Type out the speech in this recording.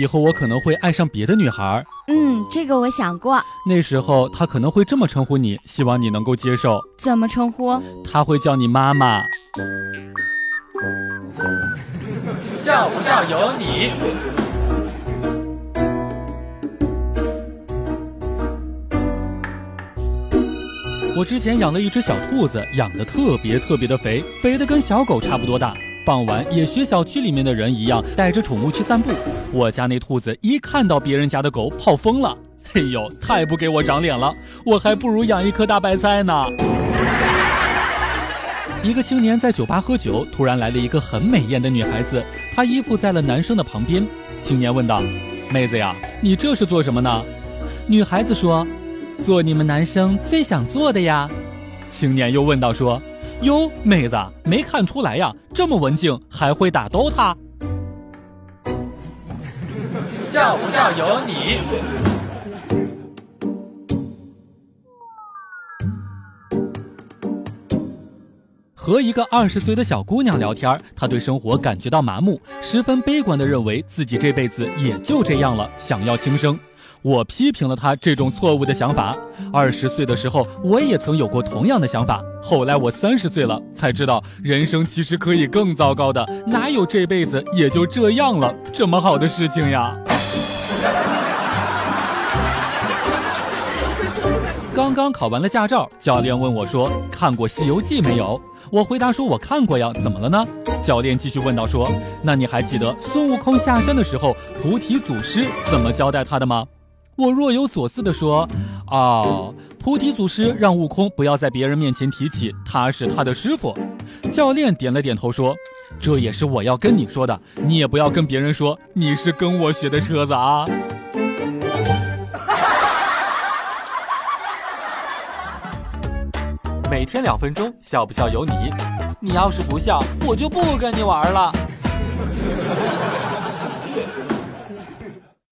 以后我可能会爱上别的女孩。嗯，这个我想过。那时候他可能会这么称呼你，希望你能够接受。怎么称呼？他会叫你妈妈。笑不笑由你。我之前养了一只小兔子，养的特别特别的肥，肥的跟小狗差不多大。傍晚也学小区里面的人一样，带着宠物去散步。我家那兔子一看到别人家的狗，跑疯了。嘿呦，太不给我长脸了！我还不如养一颗大白菜呢。一个青年在酒吧喝酒，突然来了一个很美艳的女孩子，她依附在了男生的旁边。青年问道：“妹子呀，你这是做什么呢？”女孩子说：“做你们男生最想做的呀。”青年又问道：“说。”哟，妹子，没看出来呀，这么文静，还会打 DOTA。笑不笑由你。和一个二十岁的小姑娘聊天，她对生活感觉到麻木，十分悲观的认为自己这辈子也就这样了，想要轻生。我批评了他这种错误的想法。二十岁的时候，我也曾有过同样的想法。后来我三十岁了，才知道人生其实可以更糟糕的，哪有这辈子也就这样了这么好的事情呀？刚刚考完了驾照，教练问我说：“看过《西游记》没有？”我回答说：“我看过呀，怎么了呢？”教练继续问道：“说，那你还记得孙悟空下山的时候，菩提祖师怎么交代他的吗？”我若有所思地说：“哦，菩提祖师让悟空不要在别人面前提起他是他的师傅。”教练点了点头说：“这也是我要跟你说的，你也不要跟别人说你是跟我学的车子啊。”每天两分钟，笑不笑由你。你要是不笑，我就不跟你玩了。